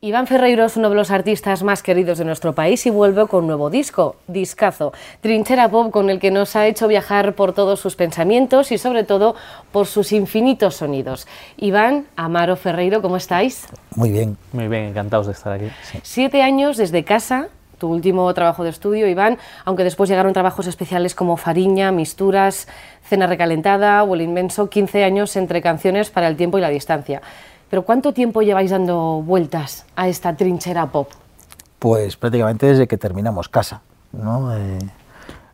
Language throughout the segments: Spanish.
Iván Ferreiro es uno de los artistas más queridos de nuestro país y vuelve con un nuevo disco, Discazo, trinchera pop con el que nos ha hecho viajar por todos sus pensamientos y sobre todo por sus infinitos sonidos. Iván, Amaro Ferreiro, ¿cómo estáis? Muy bien. Muy bien, encantados de estar aquí. Siete años desde casa, tu último trabajo de estudio, Iván, aunque después llegaron trabajos especiales como Fariña, Misturas, Cena Recalentada o El Inmenso, 15 años entre canciones para el tiempo y la distancia. Pero ¿cuánto tiempo lleváis dando vueltas a esta trinchera pop? Pues prácticamente desde que terminamos casa. ¿no? Eh,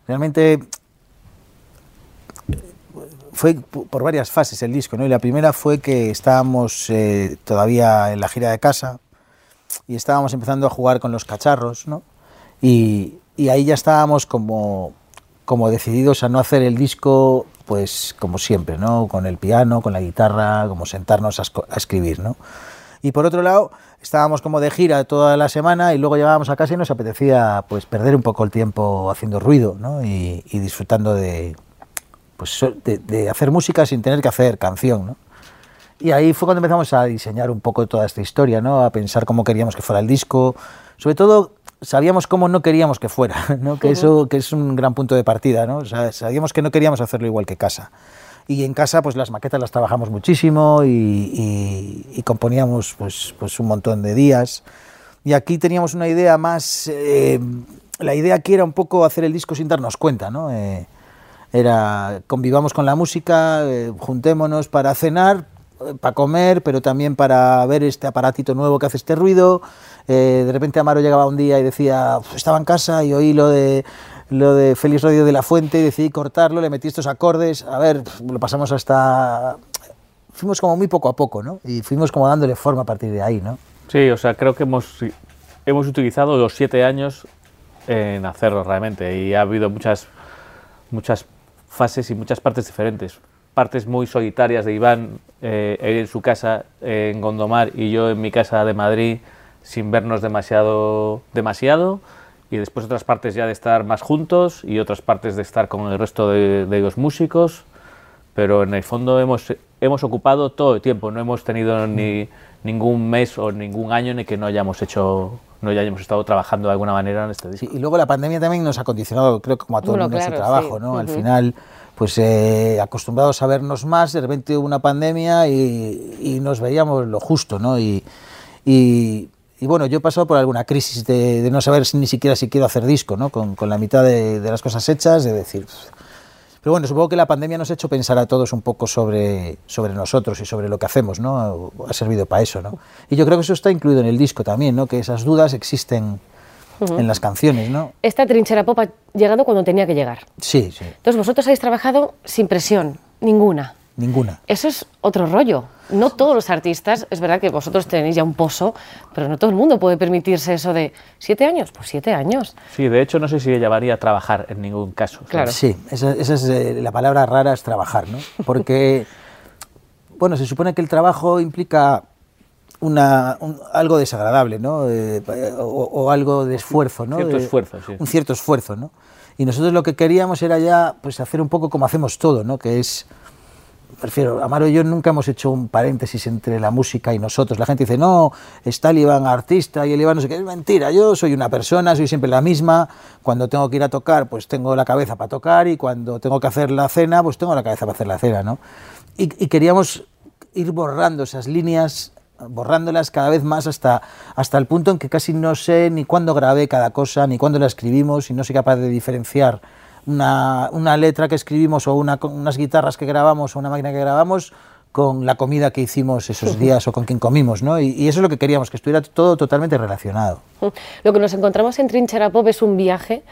realmente fue por varias fases el disco. ¿no? Y la primera fue que estábamos eh, todavía en la gira de casa y estábamos empezando a jugar con los cacharros. ¿no? Y, y ahí ya estábamos como, como decididos a no hacer el disco pues como siempre, ¿no? Con el piano, con la guitarra, como sentarnos a, escribir, ¿no? Y por otro lado, estábamos como de gira toda la semana y luego llegábamos a casa y nos apetecía pues perder un poco el tiempo haciendo ruido, ¿no? Y, disfrutando de, pues, de, hacer música sin tener que hacer canción, ¿no? Y ahí fue cuando empezamos a diseñar un poco toda esta historia, ¿no? A pensar cómo queríamos que fuera el disco, sobre todo sabíamos cómo no queríamos que fuera, ¿no? que eso que es un gran punto de partida. ¿no? sabíamos que no queríamos hacerlo igual que casa. Y en casa pues las maquetas las trabajamos muchísimo y, componíamos pues, pues un montón de días. Y aquí teníamos una idea más, eh, la idea aquí era un poco hacer el disco sin darnos cuenta, ¿no? Eh, era convivamos con la música, eh, juntémonos para cenar, para comer, pero también para ver este aparatito nuevo que hace este ruido. Eh, de repente Amaro llegaba un día y decía, estaba en casa y oí lo de lo de Félix de la Fuente y decidí cortarlo, le metí estos acordes, a ver, lo pasamos hasta... Fuimos como muy poco a poco, ¿no? Y fuimos como dándole forma a partir de ahí, ¿no? Sí, o sea, creo que hemos, hemos utilizado los siete años en hacerlo realmente y ha habido muchas, muchas fases y muchas partes diferentes partes muy solitarias de Iván, eh, en su casa en Gondomar y yo en mi casa de Madrid, sin vernos demasiado, demasiado, y después otras partes ya de estar más juntos y otras partes de estar con el resto de, los músicos, pero en el fondo hemos, hemos ocupado todo el tiempo, no hemos tenido ni ningún mes o ningún año en el que no hayamos hecho no hayamos estado trabajando de alguna manera en este disco. y luego la pandemia también nos ha condicionado, creo que como a todo el mundo, su trabajo, ¿no? Al final pues eh, acostumbrados a vernos más, de repente hubo una pandemia y, nos veíamos lo justo, ¿no? Y, y, bueno, yo he pasado por alguna crisis de, no saber ni siquiera si quiero hacer disco, ¿no? Con, con la mitad de, las cosas hechas, de decir... Pero bueno, supongo que la pandemia nos ha hecho pensar a todos un poco sobre, sobre nosotros y sobre lo que hacemos, ¿no? Ha servido para eso, ¿no? Y yo creo que eso está incluido en el disco también, ¿no? Que esas dudas existen en las canciones, ¿no? Esta trinchera pop ha llegado cuando tenía que llegar. Sí, sí. Entonces vosotros habéis trabajado sin presión, ninguna. Ninguna. Eso es otro rollo. No todos los artistas, es verdad que vosotros tenéis ya un pozo, pero no todo el mundo puede permitirse eso de siete años, pues siete años. Sí, de hecho no sé si llamaría trabajar en ningún caso. Claro. Sí, esa, es eh, la palabra rara, es trabajar, ¿no? Porque, bueno, se supone que el trabajo implica una, algo desagradable, ¿no? Eh, o, algo de esfuerzo, ¿no? Cierto esfuerzo, sí. Un cierto esfuerzo, ¿no? Y nosotros lo que queríamos era ya pues hacer un poco como hacemos todo, ¿no? Que es, prefiero, Amaro y yo nunca hemos hecho un paréntesis entre la música y nosotros. La gente dice, no, está el Iván artista y el Iván no sé qué. Es mentira, yo soy una persona, soy siempre la misma. Cuando tengo que ir a tocar, pues tengo la cabeza para tocar y cuando tengo que hacer la cena, pues tengo la cabeza para hacer la cena, ¿no? Y, y queríamos ir borrando esas líneas borrándolas cada vez más hasta, hasta el punto en que casi no sé ni cuándo grabé cada cosa, ni cuándo la escribimos, y no soy capaz de diferenciar una, una letra que escribimos o una, unas guitarras que grabamos o una máquina que grabamos con la comida que hicimos esos días o con quien comimos, ¿no? Y, y, eso es lo que queríamos, que estuviera todo totalmente relacionado. Lo que nos encontramos en Trinchera Pop es un viaje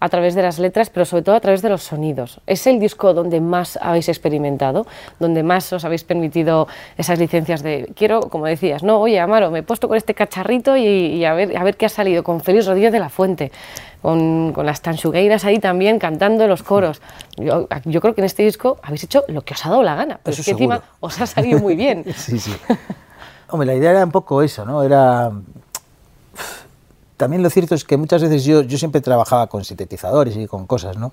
a través de las letras, pero sobre todo a través de los sonidos. ¿Es el disco donde más habéis experimentado, donde más os habéis permitido esas licencias de, quiero, como decías, no, oye, Amaro, me he puesto con este cacharrito y, a, ver, a ver qué ha salido, con Félix Rodríguez de la Fuente, con, con las tanchugueiras ahí también cantando los coros. Yo, yo, creo que en este disco habéis hecho lo que os ha dado la gana, pero es que encima os ha salido muy bien. sí, sí. Hombre, la idea era un poco eso, ¿no? Era también lo cierto es que muchas veces yo, yo siempre trabajaba con sintetizadores y con cosas, ¿no?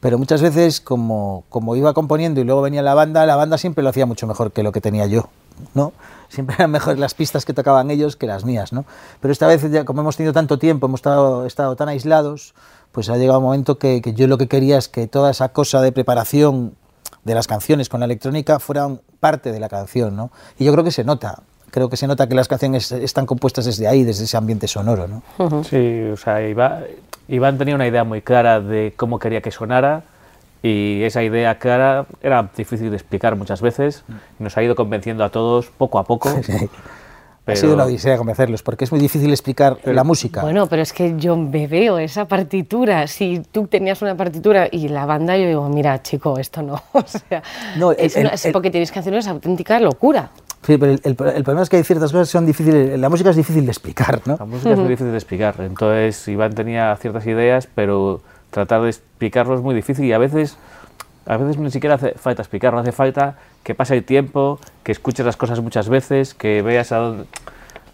Pero muchas veces como, como iba componiendo y luego venía la banda, la banda siempre lo hacía mucho mejor que lo que tenía yo, ¿no? Siempre eran mejores las pistas que tocaban ellos que las mías, ¿no? Pero esta vez, ya, como hemos tenido tanto tiempo, hemos estado, estado tan aislados, pues ha llegado un momento que, que yo lo que quería es que toda esa cosa de preparación de las canciones con la electrónica fueran parte de la canción, ¿no? Y yo creo que se nota, creo que se nota que las canciones están compuestas desde ahí, desde ese ambiente sonoro, ¿no? Sí, o sea, Iván, Iván tenía una idea muy clara de cómo quería que sonara y esa idea clara era difícil de explicar muchas veces. y Nos ha ido convenciendo a todos poco a poco. Sí. Ha pero- sido una odisea convencerlos, porque es muy difícil explicar la música. Bueno, pero es que yo me veo esa partitura. Si tú tenías una partitura y la banda, yo digo, mira, chico, esto no. O sea, No, el- es, una- el- es el- porque tienes canciones auténtica locura. Sí, pero el, el- el problema es que hay ciertas cosas que son difíciles, la música es difícil de explicar, ¿no? La música es muy difícil de explicar. Entonces, Iván tenía ciertas ideas, pero tratar de explicarlo es muy difícil y a veces, a veces ni siquiera hace falta explicarlo, hace falta que pase el tiempo, que escuches las cosas muchas veces, que veas a dónde,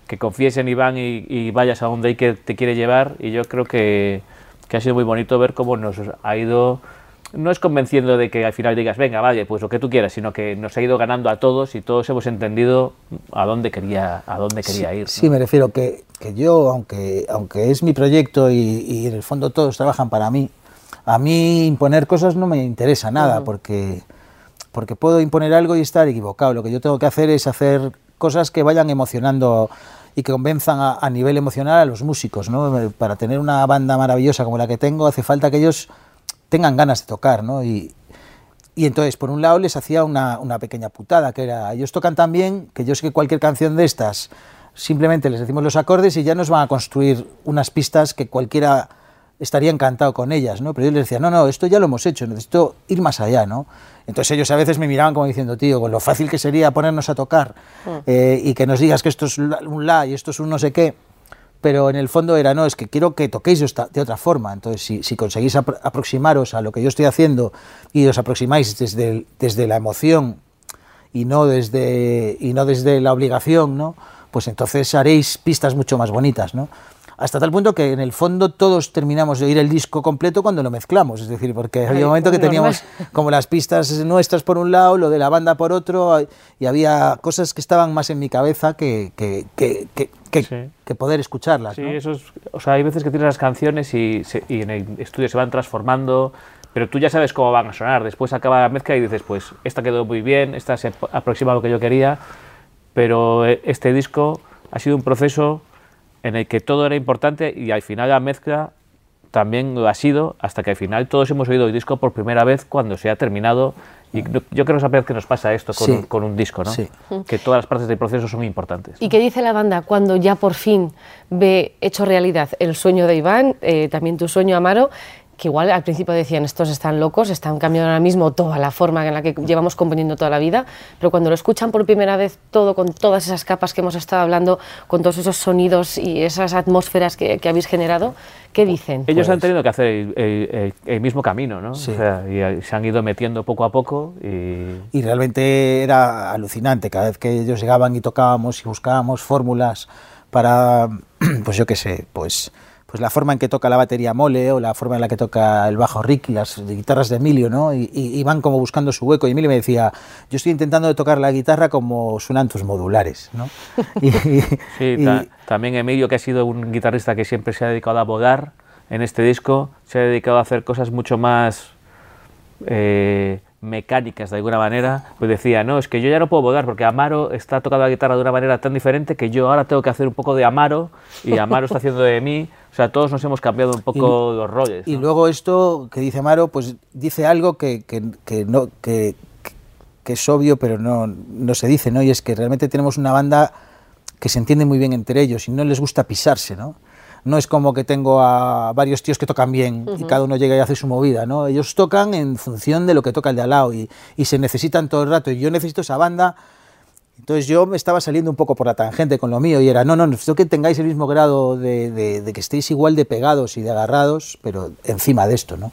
que confíes en Iván y, y vayas a donde hay que te quiere llevar. Y yo creo que, que ha sido muy bonito ver cómo nos ha ido. No es convenciendo de que al final digas, venga, vaya, pues lo que tú quieras, sino que nos ha ido ganando a todos y todos hemos entendido a dónde quería, a dónde quería ir. ¿no? Sí, me refiero que, que yo, aunque, aunque es mi proyecto y, y en el fondo todos trabajan para mí, a mí imponer cosas no me interesa nada, porque, porque puedo imponer algo y estar equivocado. Lo que yo tengo que hacer es hacer cosas que vayan emocionando y que convenzan a, a nivel emocional a los músicos. ¿no? Para tener una banda maravillosa como la que tengo, hace falta que ellos tengan ganas de tocar. ¿no? Y, y entonces, por un lado, les hacía una, una pequeña putada, que era, ellos tocan tan bien que yo sé que cualquier canción de estas, simplemente les decimos los acordes y ya nos van a construir unas pistas que cualquiera estaría encantado con ellas, ¿no? Pero yo les decía, no, no, esto ya lo hemos hecho, necesito ir más allá, ¿no? Entonces ellos a veces me miraban como diciendo, tío, con lo fácil que sería ponernos a tocar eh, y que nos digas que esto es un la y esto es un no sé qué, pero en el fondo era, no, es que quiero que toquéis de otra forma. Entonces, si, si conseguís apro- aproximaros a lo que yo estoy haciendo y os aproximáis desde, desde la emoción y no desde, y no desde la obligación, ¿no? pues entonces haréis pistas mucho más bonitas. ¿no? Hasta tal punto que en el fondo todos terminamos de oír el disco completo cuando lo mezclamos. Es decir, porque había un momento que normal. teníamos como las pistas nuestras por un lado, lo de la banda por otro, y había cosas que estaban más en mi cabeza que, que, que, que, que- Sí. que poder escucharlas. Sí, ¿no? eso es, o sea, hay veces que tienes las canciones y, se- y en el estudio se van transformando, pero tú ya sabes cómo van a sonar. Después acaba la mezcla y dices, pues esta quedó muy bien, esta se ap- aproxima a lo que yo quería, pero eh, este disco ha sido un proceso en el que todo era importante y al final la mezcla también lo ha sido, hasta que al final todos hemos oído el disco por primera vez cuando se ha terminado. Y yo creo que es la vez que nos pasa esto con, Sí. un, con un disco, ¿no? Sí. Que todas las partes del proceso son importantes. ¿Y qué dice la banda cuando ya por fin ve hecho realidad el sueño de Iván, eh, también tu sueño, Amaro? Que igual al principio decían, estos están locos, están cambiando ahora mismo toda la forma en la que llevamos componiendo toda la vida, pero cuando lo escuchan por primera vez todo, con todas esas capas que hemos estado hablando, con todos esos sonidos y esas atmósferas que, que habéis generado, ¿qué dicen? Ellos han Pues- tenido que hacer el, el- el- el mismo camino, ¿no? Sí. O sea, y eh, se han ido metiendo poco a poco y Y realmente era alucinante cada vez que ellos llegaban y tocábamos y buscábamos fórmulas para, pues yo qué sé, pues, pues la forma en que toca la batería Mole o la forma en la que toca el bajo Rick y las guitarras de Emilio, ¿no? Y, y- y van como buscando su hueco. Y Emilio me decía, yo estoy intentando tocar la guitarra como suenan tus modulares, ¿no? Y, Sí, ta- también Emilio, que ha sido un guitarrista que siempre se ha dedicado a volar en este disco, se ha dedicado a hacer cosas mucho más eh, mecánicas de alguna manera, pues decía, no, es que yo ya no puedo volar porque Amaro está tocando la guitarra de una manera tan diferente que yo ahora tengo que hacer un poco de Amaro y Amaro está haciendo de mí, o sea, todos nos hemos cambiado un poco los roles. Y luego esto que dice Maro, pues dice algo que, que, que no, que, que es obvio, pero no, no se dice, ¿no? Y es que realmente tenemos una banda que se entiende muy bien entre ellos y no les gusta pisarse, ¿no? No es como que tengo a varios tíos que tocan bien y cada uno llega y hace su movida, ¿no? Ellos tocan en función de lo que toca el de al lado y, y se necesitan todo el rato. Y yo necesito esa banda entonces yo me estaba saliendo un poco por la tangente con lo mío y era, no, no, necesito que tengáis el mismo grado de, de- de que estéis igual de pegados y de agarrados, pero encima de esto, ¿no?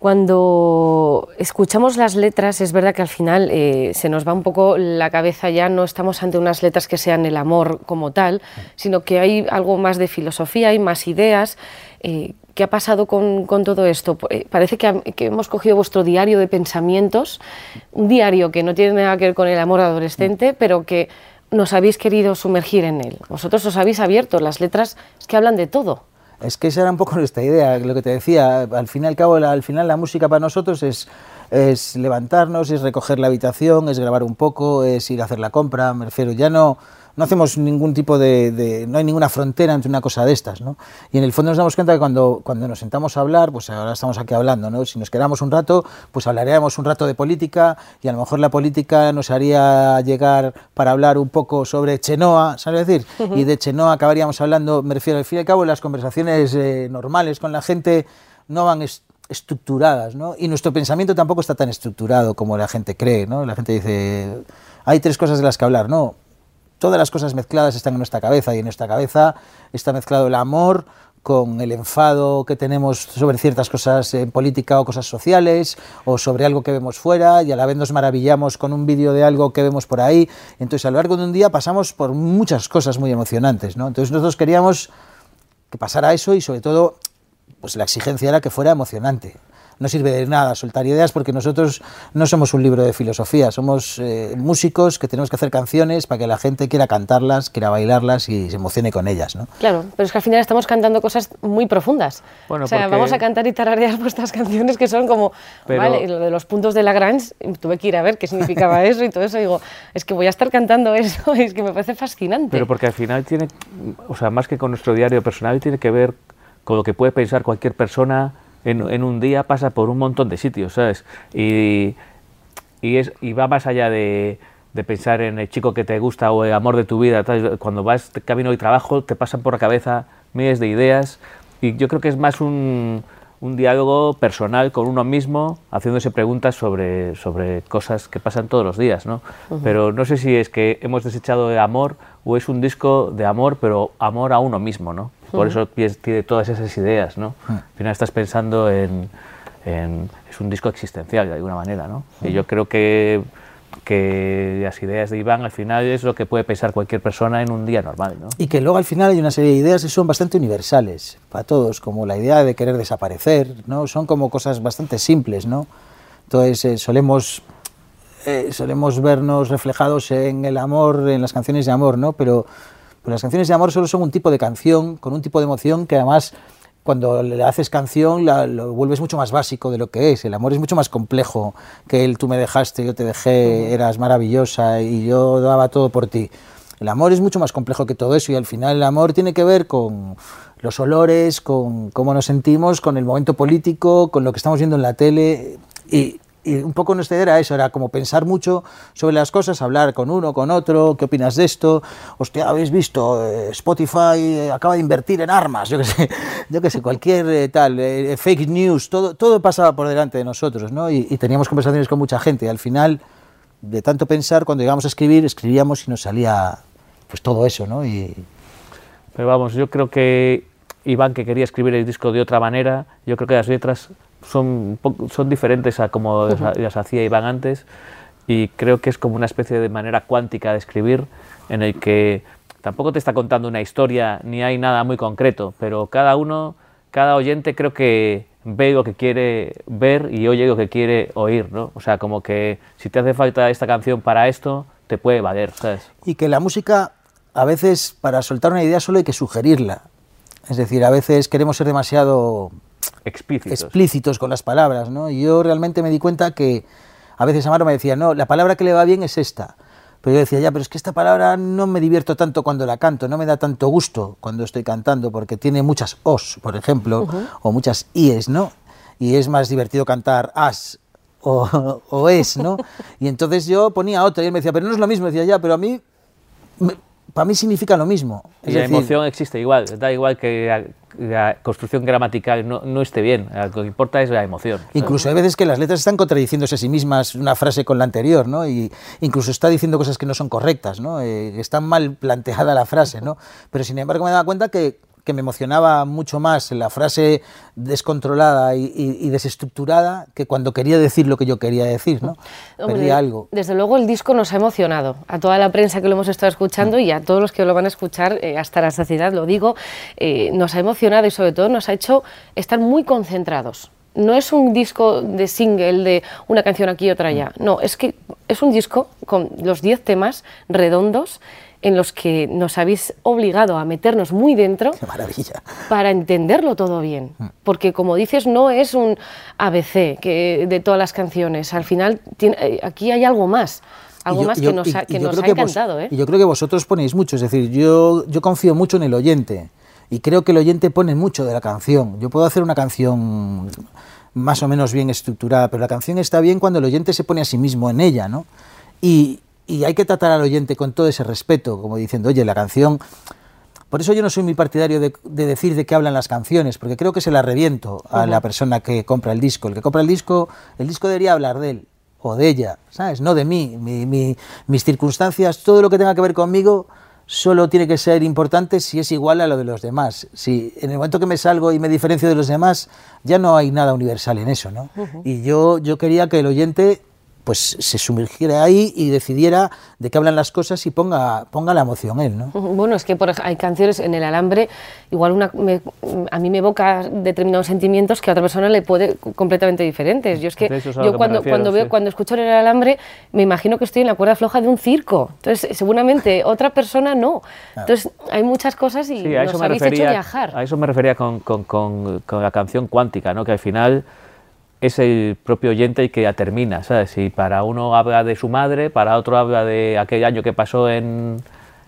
Cuando escuchamos las letras, es verdad que al final eh, se nos va un poco la cabeza, ya no estamos ante unas letras que sean el amor como tal, sino que hay algo más de filosofía, hay más ideas. Eh, ¿Qué ha pasado con, con todo esto? Eh, parece que, que, hemos cogido vuestro diario de pensamientos, un diario que no tiene nada que ver con el amor adolescente, pero que nos habéis querido sumergir en él. Vosotros os habéis abierto, las letras que hablan de todo. Es que esa era un poco nuestra idea, lo que te decía. Al fin y al cabo, la, al final la música para nosotros es, es levantarnos, es recoger la habitación, es grabar un poco, es ir a hacer la compra. Me refiero, ya no no hacemos ningún tipo de, no hay ninguna frontera entre una cosa de estas, ¿no? Y en el fondo nos damos cuenta que cuando, cuando nos sentamos a hablar, pues ahora estamos aquí hablando, ¿no? Si nos quedamos un rato, pues hablaríamos un rato de política y a lo mejor la política nos haría llegar para hablar un poco sobre Chenoa, ¿sabes decir? Y de Chenoa acabaríamos hablando, me refiero al fin y al cabo, las conversaciones eh, normales con la gente no van estructuradas, ¿no? Y nuestro pensamiento tampoco está tan estructurado como la gente cree, ¿no? La gente dice, hay tres cosas de las que hablar, no todas las cosas mezcladas están en nuestra cabeza y en nuestra cabeza está mezclado el amor con el enfado que tenemos sobre ciertas cosas en política o cosas sociales o sobre algo que vemos fuera y a la vez nos maravillamos con un vídeo de algo que vemos por ahí. Entonces a lo largo de un día pasamos por muchas cosas muy emocionantes. ¿no? Entonces nosotros queríamos que pasara eso y sobre todo pues la exigencia era que fuera emocionante no sirve de nada soltar ideas porque nosotros no somos un libro de filosofía, somos eh, músicos que tenemos que hacer canciones para que la gente quiera cantarlas, quiera bailarlas y se emocione con ellas. ¿no? Claro, pero es que al final estamos cantando cosas muy profundas. Bueno, o sea, vamos a cantar y tararear vuestras canciones que son como, vale, lo de los puntos de Lagrange, tuve que ir a ver qué significaba eso y todo eso, digo, es que voy a estar cantando eso, es que me parece fascinante. Pero porque al final tiene, o sea, más que con nuestro diario personal, tiene que ver con lo que puede pensar cualquier persona en, un día pasa por un montón de sitios, ¿sabes? Y, y, es, y va más allá de, de, pensar en el chico que te gusta o el amor de tu vida. Cuando vas de camino y trabajo te pasan por la cabeza miles de ideas y yo creo que es más un, un diálogo personal con uno mismo, haciéndose preguntas sobre, sobre cosas que pasan todos los días, ¿no? Pero no sé si es que hemos desechado el amor o es un disco de amor, pero amor a uno mismo, ¿no? Por eso tiene todas esas ideas, ¿no? Al final estás pensando en, Es un disco existencial, de alguna manera, ¿no? Y yo creo que que las ideas de Iván al final es lo que puede pensar cualquier persona en un día normal. ¿no? Y que luego al final hay una serie de ideas que son bastante universales para todos, como la idea de querer desaparecer, ¿no? son como cosas bastante simples. ¿no? Entonces eh, solemos, eh, solemos vernos reflejados en el amor, en las canciones de amor, ¿no? pero pues las canciones de amor solo son un tipo de canción, con un tipo de emoción que además cuando le haces canción lo vuelves mucho más básico de lo que es. El amor es mucho más complejo que el tú me dejaste, yo te dejé, eras maravillosa y yo daba todo por ti. El amor es mucho más complejo que todo eso y al final el amor tiene que ver con los olores, con cómo nos sentimos, con el momento político, con lo que estamos viendo en la tele y, y un poco nuestra idea era eso, era como pensar mucho sobre las cosas, hablar con uno, con otro, ¿qué opinas de esto? Hostia, habéis visto, eh, Spotify eh, acaba de invertir en armas, yo qué sé, yo qué sé, cualquier eh, tal, fake news, todo, todo pasaba por delante de nosotros, ¿no? Y, teníamos conversaciones con mucha gente y al final, de tanto pensar, cuando llegamos a escribir, escribíamos y nos salía pues todo eso, ¿no? Y... Pero vamos, yo creo que Iván, que quería escribir el disco de otra manera, yo creo que las letras son, son diferentes a como las hacía Iván antes y creo que es como una especie de manera cuántica de escribir en el que tampoco te está contando una historia ni hay nada muy concreto, pero cada uno, cada oyente creo que ve lo que quiere ver y oye lo que quiere oír, ¿no? O sea, como que si te hace falta esta canción para esto, te puede valer, ¿sabes? Y que la música, a veces, para soltar una idea solo hay que sugerirla. Es decir, a veces queremos ser demasiado explícitos. con las palabras, ¿no? Y yo realmente me di cuenta que a veces Amaro me decía, no, la palabra que le va bien es esta. Pero yo decía, ya, pero es que esta palabra no me divierto tanto cuando la canto, no me da tanto gusto cuando estoy cantando, porque tiene muchas os, por ejemplo, o muchas ies, ¿no? Y es más divertido cantar as o, es, ¿no? Y entonces yo ponía otra y él me decía, pero no es lo mismo. decía, ya, pero a mí para mí significa lo mismo. y la emoción existe igual, da igual que la, construcción gramatical no, no, esté bien, lo que importa es la emoción. Incluso hay veces que las letras están contradiciéndose a sí mismas una frase con la anterior, ¿no? Y incluso está diciendo cosas que no son correctas, ¿no? Eh, está mal planteada la frase, ¿no? Pero sin embargo me daba cuenta que que me emocionaba mucho más la frase descontrolada y, y- y desestructurada que cuando quería decir lo que yo quería decir, ¿no? Hombre, Perdía algo. Desde luego el disco nos ha emocionado, a toda la prensa que lo hemos estado escuchando y a todos los que lo van a escuchar eh, hasta la saciedad, lo digo, eh, nos ha emocionado y sobre todo nos ha hecho estar muy concentrados. No es un disco de single de una canción aquí y otra allá, no, es que es un disco con los 10 temas redondos en los que nos habéis obligado a meternos muy dentro Qué maravilla. para entenderlo todo bien. Mm. Porque, como dices, no es un ABC que, de todas las canciones. Al final, tiene- eh, aquí hay algo más. Algo yo- más yo- que nos ha, que nos que vos- encantado. ¿eh? Y yo creo que vosotros ponéis mucho, es decir, yo, yo confío mucho en el oyente y creo que el oyente pone mucho de la canción. Yo puedo hacer una canción más o menos bien estructurada, pero la canción está bien cuando el oyente se pone a sí mismo en ella, ¿no? Y, y hay que tratar al oyente con todo ese respeto, como diciendo, oye, la canción... Por eso yo no soy muy partidario de, de decir de qué hablan las canciones, porque creo que se la reviento a la persona que compra el disco. El que compra el disco, el disco debería hablar de él o de ella, ¿sabes? No de mí. Mi- mi- mis circunstancias, todo lo que tenga que ver conmigo, solo tiene que ser importante si es igual a lo de los demás. Si en el momento que me salgo y me diferencio de los demás, ya no hay nada universal en eso, ¿no? Y yo, yo quería que el oyente pues se sumergiera ahí y decidiera de qué hablan las cosas y ponga, ponga la emoción él, ¿no? Bueno, es que por hay canciones en el alambre, igual una, me- a mí me evoca determinados sentimientos que a otra persona le puede completamente diferentes. Yo es que es yo cuando, refiero, cuando veo sí. cuando escucho el alambre me imagino que estoy en la cuerda floja de un circo. Entonces, seguramente otra persona no. Entonces, hay muchas cosas y Sí, nos me habéis hecho refería, viajar. a eso me refería con, con- con- con la canción cuántica, ¿no? que al final es el propio oyente el que ya termina, ¿sabes? Si para uno habla de su madre, para otro habla de aquel año que pasó en,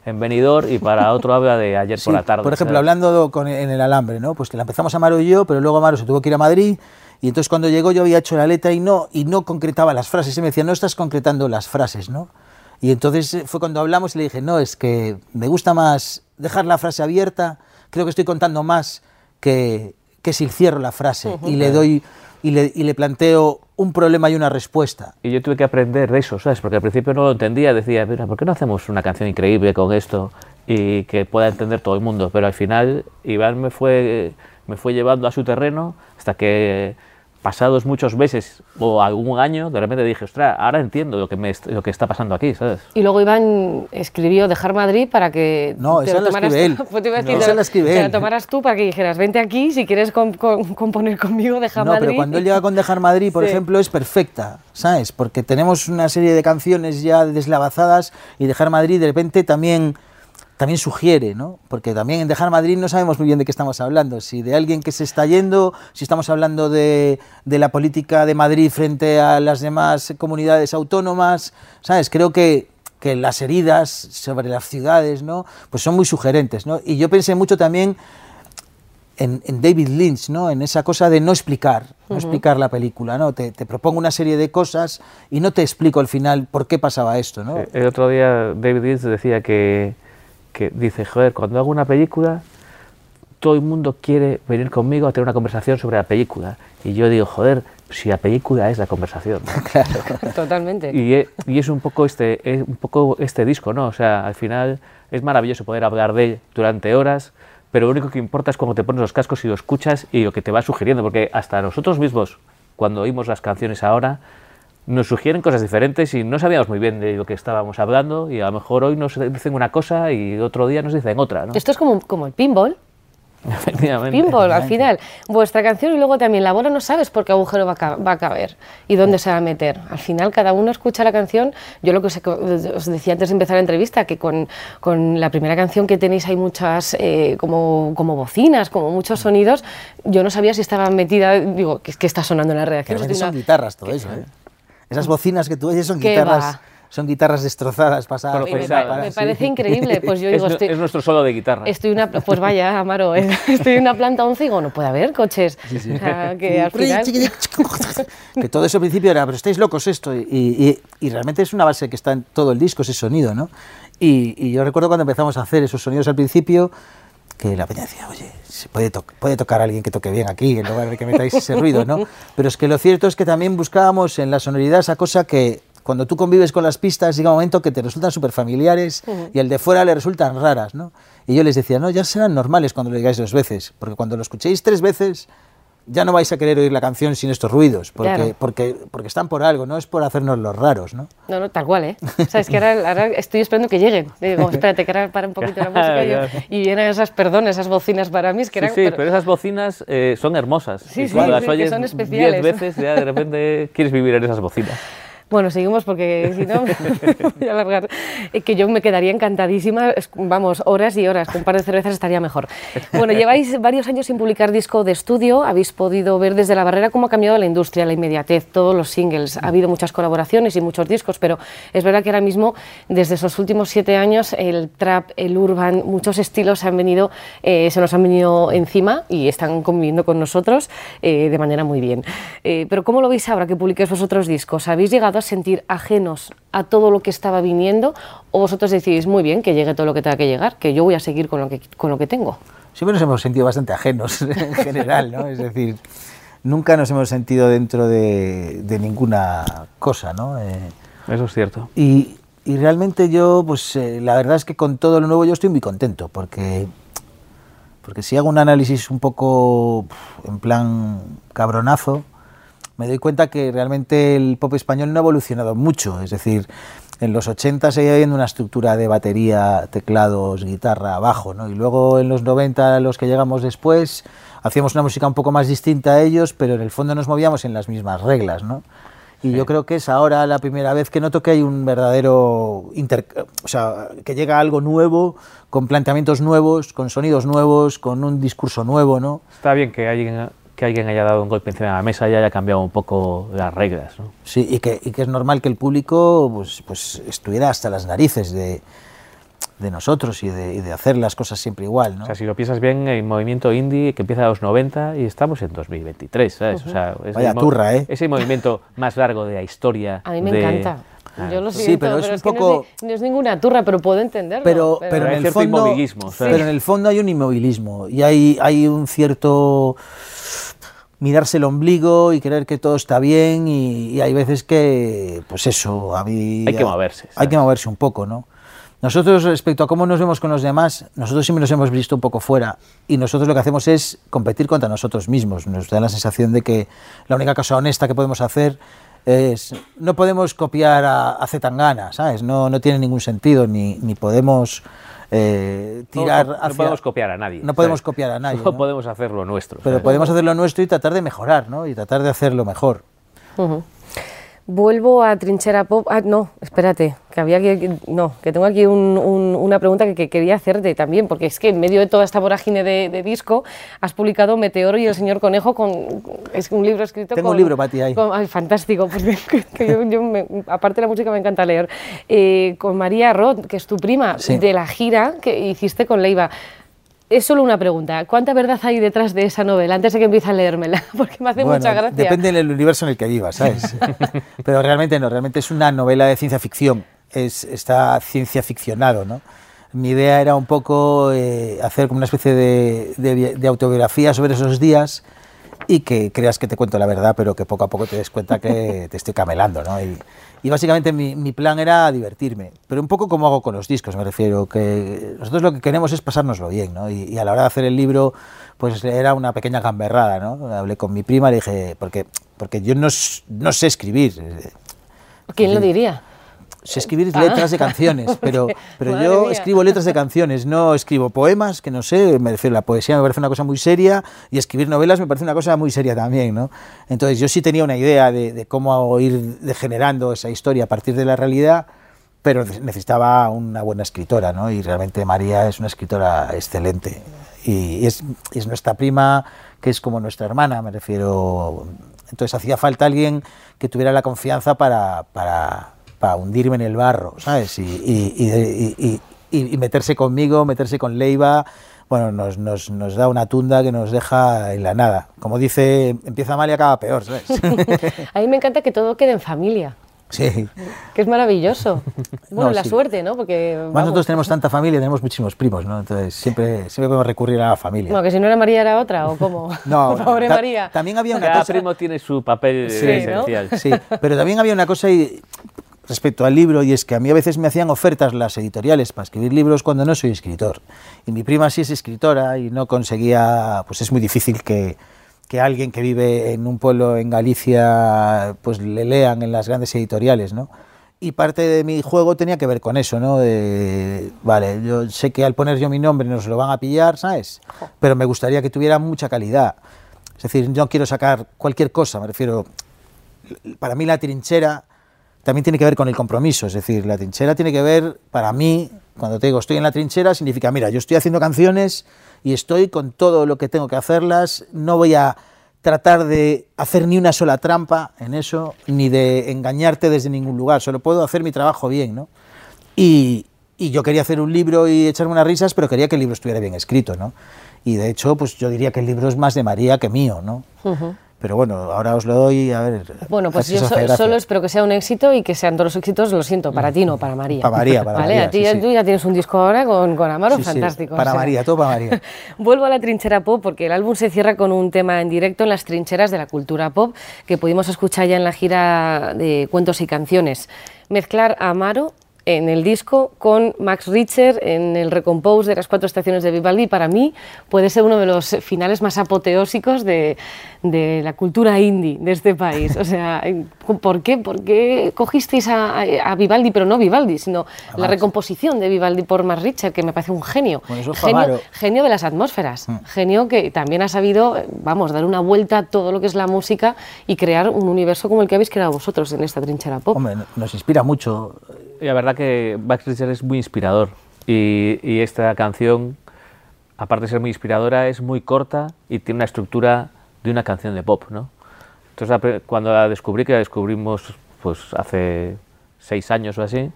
en Benidorm y para otro habla de ayer por la tarde. Por ejemplo, ¿sabes? hablando con, en el alambre, ¿no? Pues que la empezamos Amaro y yo, pero luego Amaro se tuvo que ir a Madrid y entonces cuando llegó yo había hecho la letra y no, y no concretaba las frases. Y me decía, no estás concretando las frases, ¿no? Y entonces eh, fue cuando hablamos y le dije, no, es que me gusta más dejar la frase abierta, creo que estoy contando más que, que si cierro la frase y le doy y le, y le planteo un problema y una respuesta. Y yo tuve que aprender de eso, ¿sabes? Porque al principio no lo entendía, decía, mira, ¿por qué no hacemos una canción increíble con esto y que pueda entender todo el mundo? Pero al final Iván me fue, me fue llevando a su terreno hasta que pasados muchos meses o algún año, de repente dije, ostras, ahora entiendo lo que, me, est- lo que está pasando aquí, ¿sabes? Y luego Iván escribió Dejar Madrid para que No, te esa lo la escribe tú. él. Pues te iba a decir, No. te- Esa la escribe te la tomaras tú para que dijeras, vente aquí si quieres com- com- componer conmigo, Deja No, Madrid. pero cuando él llega con Dejar Madrid, por Sí. ejemplo, es perfecta, ¿sabes? Porque tenemos una serie de canciones ya deslavazadas y Dejar Madrid de repente también, también sugiere, ¿no? Porque también en Dejar Madrid no sabemos muy bien de qué estamos hablando, si de alguien que se está yendo, si estamos hablando de, de la política de Madrid frente a las demás comunidades autónomas, ¿sabes? Creo que que las heridas sobre las ciudades, ¿no? Pues son muy sugerentes, ¿no? Y yo pensé mucho también en, en David Lynch, ¿no? En esa cosa de no explicar, no explicar la película, ¿no? Te, te propongo una serie de cosas y no te explico al final por qué pasaba esto, ¿no? Eh, El otro día David Lynch decía que, que dice, joder, cuando hago una película, todo el mundo quiere venir conmigo a tener una conversación sobre la película. Y yo digo, joder, si la película es la conversación. Totalmente. Y, e- y es un poco este es un poco este disco, ¿no? O sea, al final es maravilloso poder hablar de él durante horas, pero lo único que importa es cuando te pones los cascos y lo escuchas y lo que te va sugiriendo, porque hasta nosotros mismos, cuando oímos las canciones ahora, nos sugieren cosas diferentes y no sabíamos muy bien de lo que estábamos hablando y a lo mejor hoy nos dicen una cosa y otro día nos dicen otra, ¿no? Esto es como, como el pinball. Efectivamente. Pinball, al final. Vuestra canción y luego también la bola no sabes por qué agujero va a, va a caber y dónde se va a meter. Al final cada uno escucha la canción. Yo lo que os, os decía antes de empezar la entrevista, que con, con la primera canción que tenéis hay muchas eh, como, como bocinas, como muchos sonidos. Yo no sabía si estaba metida, digo, que, que está sonando en la Que redacción. Estoy son guitarras todo eso, ¿eh? Esas bocinas que tú oyes son ¿Qué guitarras, va? son guitarras destrozadas, pasadas. Me, pues, me sí. parece increíble. Pues yo Es, digo, nu- estoy, es nuestro solo de guitarra. Estoy una, pues vaya, Amaro, eh, estoy en una planta 11 y digo, no puede haber coches. O sea, que al final... que todo eso al principio era, pero estáis locos esto. Y, y- y realmente es una base que está en todo el disco, ese sonido, ¿no? Y, y yo recuerdo cuando empezamos a hacer esos sonidos al principio, que la peña decía, oye, se puede, to- puede tocar a alguien que toque bien aquí, en lugar de que metáis ese ruido, ¿no? Pero es que lo cierto es que también buscábamos en la sonoridad esa cosa que, cuando tú convives con las pistas, llega un momento que te resultan súper familiares y el de fuera le resultan raras, ¿no? Y yo les decía, no, ya serán normales cuando lo digáis dos veces, porque cuando lo escuchéis tres veces ya no vais a querer oír la canción sin estos ruidos, porque, Claro. porque, porque están por algo, no es por hacernos los raros, ¿no? No, no, tal cual, ¿eh? O sea, es que ahora, ahora estoy esperando que lleguen. Digo, espérate, que ahora para un poquito la música y, yo- Claro. y vienen esas, perdón, esas bocinas para mí. Es que Sí, eran, sí, pero, esas bocinas eh, son hermosas. Sí, y sí, cuando sí, las que oyes son diez especiales. veces, ya de repente quieres vivir en esas bocinas. Bueno, seguimos porque si no voy a alargar. Eh, Que yo me quedaría encantadísima, vamos, horas y horas, con un par de cervezas estaría mejor. Bueno, lleváis varios años sin publicar disco de estudio, habéis podido ver desde la barrera cómo ha cambiado la industria, la inmediatez, todos los singles. Ha habido muchas colaboraciones y muchos discos, pero es verdad que ahora mismo, desde esos últimos siete años, el trap, el urban, muchos estilos se han venido, eh, se nos han venido encima y están conviviendo con nosotros eh, de manera muy bien. Eh, pero ¿cómo lo veis ahora que publiquéis vosotros discos? ¿Habéis llegado a sentir ajenos a todo lo que estaba viniendo o vosotros decidís muy bien que llegue todo lo que tenga que llegar, que yo voy a seguir con lo que, con lo que tengo? Siempre nos hemos sentido bastante ajenos en general, ¿no? Es decir, nunca nos hemos sentido dentro de, de ninguna cosa, ¿no? Eh, Eso es cierto. Y, y realmente yo, pues eh, la verdad es que con todo lo nuevo yo estoy muy contento, porque, porque si hago un análisis un poco en plan cabronazo, me doy cuenta que realmente el pop español no ha evolucionado mucho. Es decir, en los 80 seguía habiendo una estructura de batería, teclados, guitarra, bajo, ¿no? Y luego en los 90, los que llegamos después, hacíamos una música un poco más distinta a ellos, pero en el fondo nos movíamos en las mismas reglas, ¿no? Y yo creo que es ahora la primera vez que noto que hay un verdadero inter... o sea, que llega algo nuevo, con planteamientos nuevos, con sonidos nuevos, con un discurso nuevo, ¿no? Está bien que alguien, que alguien haya dado un golpe encima de la mesa y haya cambiado un poco las reglas. ¿no? Sí, y que, y que es normal que el público pues, pues estuviera hasta las narices de, de nosotros y de, y de hacer las cosas siempre igual, ¿no? O sea, si lo piensas bien, el movimiento indie que empieza a los 90 y estamos en 2023, ¿sabes? O sea, es Vaya turra, ¿eh? Es el movimiento más largo de la historia. A mí me de- encanta. Ah, Yo lo Sí, siento, pero es un que no poco- ni- no es, ninguna turra, pero puedo entenderlo. pero, pero, hay en el fondo, inmovilismo, ¿sabes? pero en el fondo hay un inmovilismo y hay, hay un cierto mirarse el ombligo y creer que todo está bien y, y hay veces que, pues eso, a mí... Hay que moverse, Hay que ¿sabes? moverse un poco, ¿no? Nosotros, respecto a cómo nos vemos con los demás, nosotros siempre nos hemos visto un poco fuera y nosotros lo que hacemos es competir contra nosotros mismos. Nos da la sensación de que la única cosa honesta que podemos hacer es... No podemos copiar a, a Zetangana, ¿sabes? No, no tiene ningún sentido, ni, ni podemos eh, No- tirar no, hacia... podemos copiar a nadie. No podemos ¿sabes? copiar a nadie, Solo ¿no? podemos hacer lo nuestro. Pero ¿sabes? podemos hacer lo nuestro y tratar de mejorar, ¿no? Y tratar de hacerlo mejor. Vuelvo a Trinchera Pop. Ah, no, espérate, que había que, no, que tengo aquí un- un- una pregunta que, que quería hacerte también, porque es que en medio de toda esta vorágine de, de disco has publicado Meteoro y el señor Conejo con es un libro escrito Tengo con- un libro para ti ahí. con- ay, fantástico, porque que- que yo- yo me- aparte de la música me encanta leer. Eh, con María Roth, que es tu prima, Sí. de la gira que hiciste con Leiva. Es solo una pregunta. ¿Cuánta verdad hay detrás de esa novela? Antes de que empiece a leérmela, porque me hace Bueno, mucha gracia. Depende del universo en el que vivas, ¿sabes? Pero realmente no, realmente es una novela de ciencia ficción. Es, está ciencia ficcionado, ¿no? Mi idea era un poco eh, hacer como una especie de, de bi- de autobiografía sobre esos días y que creas que te cuento la verdad, pero que poco a poco te des cuenta que te estoy camelando, ¿no? Y, y básicamente mi, mi plan era divertirme, pero un poco como hago con los discos, me refiero, que nosotros lo que queremos es pasárnoslo bien, ¿no? Y, a la hora de hacer el libro, pues era una pequeña gamberrada, ¿no? Hablé con mi prima, le dije, porque, porque yo no, no sé escribir, ¿Quién lo diría? Sé escribir letras de canciones, pero, pero Madre yo mía. escribo letras de canciones, no escribo poemas, que no sé, me refiero, la poesía me parece una cosa muy seria y escribir novelas me parece una cosa muy seria también, ¿no? Entonces yo sí tenía una idea de, de cómo ir degenerando esa historia a partir de la realidad, pero necesitaba una buena escritora, ¿no? Y realmente María es una escritora excelente y, es, es nuestra prima, que es como nuestra hermana, me refiero. Entonces hacía falta alguien que tuviera la confianza para, para, para hundirme en el barro, ¿sabes? Y, y- y- y- y- y meterse conmigo, meterse con Leiva, bueno, nos, nos, nos da una tunda que nos deja en la nada. Como dice, empieza mal y acaba peor, ¿sabes? A mí me encanta que todo quede en familia, sí. que es maravilloso. Bueno, No, la sí. suerte, ¿no? Porque Más vamos, nosotros tenemos tanta familia, tenemos muchísimos primos, ¿no? Entonces siempre, siempre podemos recurrir a la familia. Bueno, que si no era María era otra, ¿o cómo? No, Pobre ta- María. También había una Cada cosa. primo tiene su papel Sí, eh, ¿no? esencial. Sí, pero también había una cosa y respecto al libro y es que a mí a veces me hacían ofertas las editoriales para escribir libros cuando no soy escritor. Y mi prima sí es escritora y no conseguía, pues es muy difícil que, que alguien que vive en un pueblo en Galicia pues le lean en las grandes editoriales, ¿no? Y parte de mi juego tenía que ver con eso, ¿no? Vale, yo sé que al poner yo mi nombre nos lo van a pillar, ¿sabes? Pero me gustaría que tuviera mucha calidad. Es decir, yo no quiero sacar cualquier cosa, me refiero, para mí la trinchera también tiene que ver con el compromiso, es decir, la trinchera tiene que ver, para mí, cuando te digo estoy en la trinchera, significa, mira, yo estoy haciendo canciones y estoy con todo lo que tengo que hacerlas, no voy a tratar de hacer ni una sola trampa en eso, ni de engañarte desde ningún lugar, solo puedo hacer mi trabajo bien, ¿no? Y, yo quería hacer un libro y echarme unas risas, pero quería que el libro estuviera bien escrito, ¿no? Y de hecho, pues yo diría que el libro es más de María que mío, ¿no? Pero bueno, ahora os lo doy, a ver. Bueno, pues yo so- solo espero que sea un éxito y que sean todos los éxitos, lo siento, para ti no, para María. Para María, para ¿Vale? María, a ti sí, ya- sí. tú ya tienes un disco ahora con, con Amaro, Sí, fantástico. o para sea. María, todo para María. Vuelvo a la trinchera pop porque el álbum se cierra con un tema en directo en las trincheras de la cultura pop que pudimos escuchar ya en la gira de cuentos y canciones. Mezclar a Amaro en el disco con Max Richter en el recompose de las cuatro estaciones de Vivaldi para mí puede ser uno de los finales más apoteósicos de, de la cultura indie de este país. O sea, ¿por qué, por qué cogisteis a, a- Vivaldi, pero no Vivaldi, sino la recomposición de Vivaldi por Max Richter, que me parece un genio? Bueno, genio, genio de las atmósferas, Mm. genio que también ha sabido, vamos, dar una vuelta a todo lo que es la música y crear un universo como el que habéis creado vosotros en esta trinchera pop. Hombre, nos inspira mucho. La verdad que Richter es muy inspirador. Y, y esta canción, aparte de ser muy inspiradora, es muy corta y tiene una estructura de una canción de pop, ¿no? Entonces, cuando la descubrí, que la descubrimos pues hace seis años o así,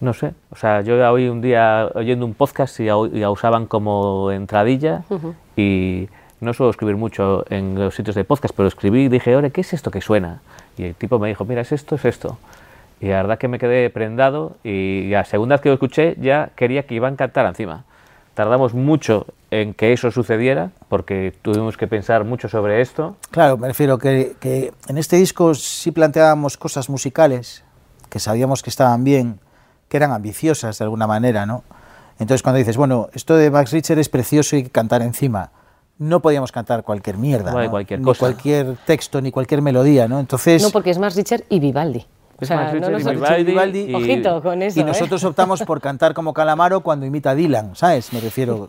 no sé, o sea, yo la oí un día oyendo un podcast y la, usaban como entradilla y no suelo escribir mucho en los sitios de podcast, pero escribí y dije, oye, ¿qué es esto que suena? Y el tipo me dijo, mira, es esto, es esto. Y la verdad que me quedé prendado y la segunda vez que lo escuché ya quería que Iván cantara encima. Tardamos mucho en que eso sucediera porque tuvimos que pensar mucho sobre esto. Claro, me refiero que, que en este disco sí planteábamos cosas musicales que sabíamos que estaban bien, que eran ambiciosas de alguna manera, ¿no? Entonces cuando dices, bueno, esto de Max Richter es precioso y hay que cantar encima, no podíamos cantar cualquier mierda, ¿no? cualquier ni cosa. cualquier texto, ni cualquier melodía, ¿no? Entonces... No, porque es Max Richter y Vivaldi. Es Max Richter y nos- Vivaldi, Vivaldi, y- Ojito con eso. y ¿eh? nosotros optamos por cantar como Calamaro cuando imita a Dylan, ¿sabes? Me refiero,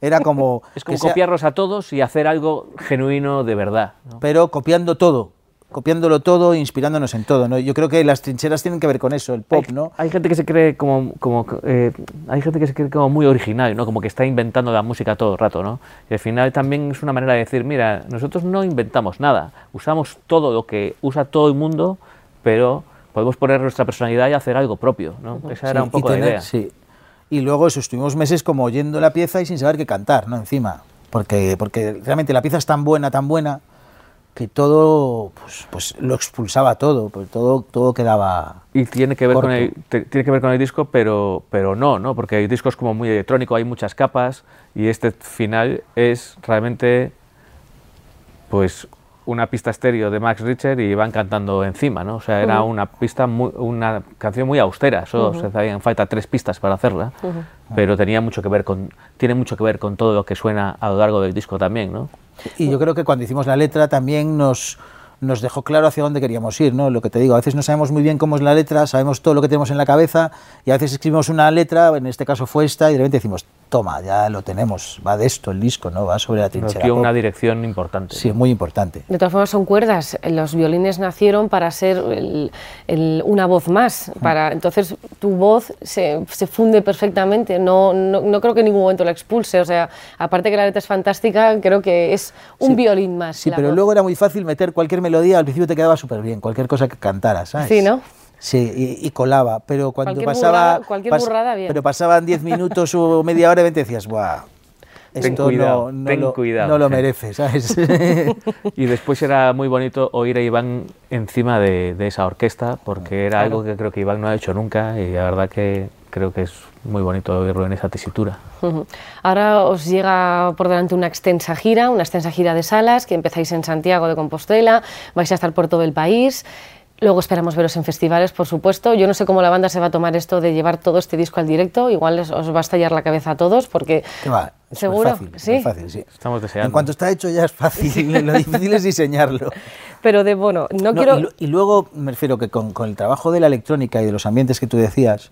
era como... Es como sea- copiarlos a todos y hacer algo genuino de verdad. ¿no? pero copiando todo, copiándolo todo, inspirándonos en todo, ¿no? Yo creo que las trincheras tienen que ver con eso, el pop, hay, ¿no? hay gente que se cree como, como eh, hay gente que se cree como muy original, ¿no? Como que está inventando la música todo el rato, ¿no? Y al final también es una manera de decir, mira, nosotros no inventamos nada, usamos todo lo que usa todo el mundo, pero podemos poner nuestra personalidad y hacer algo propio, ¿no? Esa era un poco y la tener- idea. Sí. Y luego eso, estuvimos meses como oyendo la pieza y sin saber qué cantar, ¿no? Encima, porque, porque realmente la pieza es tan buena, tan buena, que todo, pues, pues lo expulsaba todo, pues todo, todo quedaba... Y tiene que ver con el, te- tiene que ver con el disco, pero, pero no, ¿no? Porque el disco es como muy electrónico, hay muchas capas y este final es realmente pues una pista estéreo de Max Richter y van cantando encima, ¿no? O sea, era una pista muy- una canción muy austera, solo se hacían falta tres pistas para hacerla, pero tenía mucho que ver con tiene mucho que ver con todo lo que suena a lo largo del disco también, ¿no? Y yo creo que cuando hicimos la letra también nos, nos dejó claro hacia dónde queríamos ir, ¿no? Lo que te digo, a veces no sabemos muy bien cómo es la letra, sabemos todo lo que tenemos en la cabeza y a veces escribimos una letra, en este caso fue esta, y de repente decimos, toma, ya lo tenemos, va de esto el disco, ¿no? Va sobre la trinchera. dio una dirección importante. Sí, muy importante. De todas formas son cuerdas, los violines nacieron para ser el- el- una voz más, para, entonces tu voz se, se funde perfectamente, no, no, no creo que en ningún momento la expulse, o sea, aparte que la letra es fantástica, creo que es un Sí. violín más. Sí, pero voz. luego era muy fácil meter cualquier melodía, al principio te quedaba súper bien, cualquier cosa que cantaras, ¿sabes? Sí, ¿no? Sí, y, y colaba, pero cuando Cualquier pasaba... burrada- cualquier burrada, bien. Pero pasaban 10 minutos o media hora y te decías, ¡buah! Ten Esto cuidado, no, no ten lo, cuidado, no lo merece, ¿sabes? Y después era muy bonito oír a Iván encima de, de esa orquesta, porque era algo que creo que Iván no ha hecho nunca y la verdad que creo que es muy bonito oírlo en esa tesitura. Ahora os llega por delante una extensa gira, una extensa gira de salas, que empezáis en Santiago de Compostela, vais a estar por todo el país. Luego esperamos veros en festivales, por supuesto. Yo no sé cómo la banda se va a tomar esto de llevar todo este disco al directo. Igual les- os va a estallar la cabeza a todos, porque ¿Qué va? Es ¿Seguro? Fácil, ¿Sí? fácil, sí. Estamos deseando. En cuanto está hecho ya es fácil, lo difícil es diseñarlo. Pero de bueno, no, No, quiero. y, lu- y luego me refiero que con, con el trabajo de la electrónica y de los ambientes que tú decías,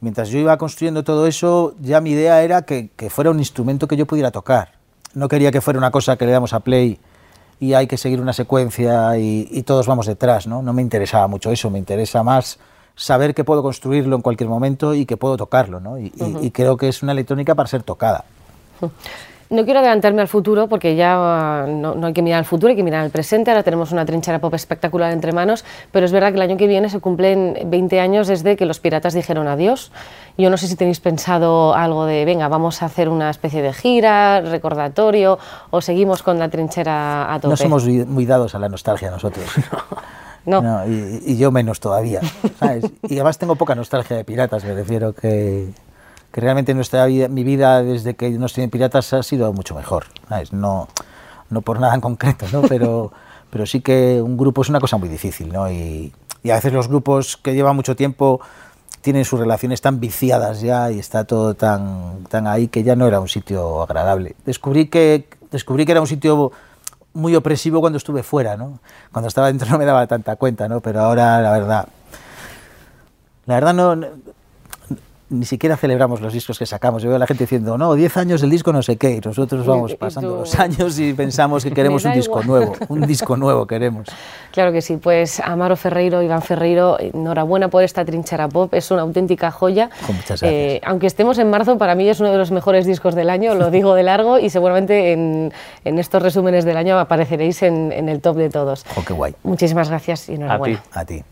mientras yo iba construyendo todo eso, ya mi idea era que, que fuera un instrumento que yo pudiera tocar. No quería que fuera una cosa que le damos a play y hay que seguir una secuencia y, y todos vamos detrás, ¿no? No me interesaba mucho eso, me interesa más saber que puedo construirlo en cualquier momento y que puedo tocarlo, ¿no? Y, y- y creo que es una electrónica para ser tocada. No quiero adelantarme al futuro porque ya uh, no, no hay que mirar al futuro, hay que mirar al presente. Ahora tenemos una trinchera pop espectacular entre manos, pero es verdad que el año que viene se cumplen 20 años desde que los piratas dijeron adiós. Yo no sé si tenéis pensado algo de, venga, vamos a hacer una especie de gira, recordatorio, o seguimos con la trinchera a tope. No somos muy muy dados a la nostalgia nosotros. No. No, y, y yo menos todavía. ¿sabes? Y además tengo poca nostalgia de piratas, me refiero que, que realmente nuestra vida, mi vida desde que no estoy en piratas ha sido mucho mejor. ¿sabes? No, no por nada en concreto, ¿no? pero, pero sí que un grupo es una cosa muy difícil. ¿no? Y, y a veces los grupos que llevan mucho tiempo tienen sus relaciones tan viciadas ya y está todo tan, tan ahí que ya no era un sitio agradable. Descubrí que, descubrí que era un sitio muy opresivo cuando estuve fuera, ¿no? Cuando estaba dentro no me daba tanta cuenta, ¿no? Pero ahora, la verdad, la verdad no- ni siquiera celebramos los discos que sacamos. Yo veo a la gente diciendo, no, 10 años del disco no sé qué, y nosotros vamos pasando los años y pensamos que queremos un disco igual. nuevo, un disco nuevo queremos. Claro que sí, pues Amaro Ferreiro, Iván Ferreiro, enhorabuena por esta trinchera pop, es una auténtica joya. Jo, muchas gracias. Eh, aunque estemos en marzo, para mí es uno de los mejores discos del año, lo digo de largo, y seguramente en, en estos resúmenes del año apareceréis en, en el top de todos. Jo, qué guay. Muchísimas gracias y enhorabuena. ti. A ti.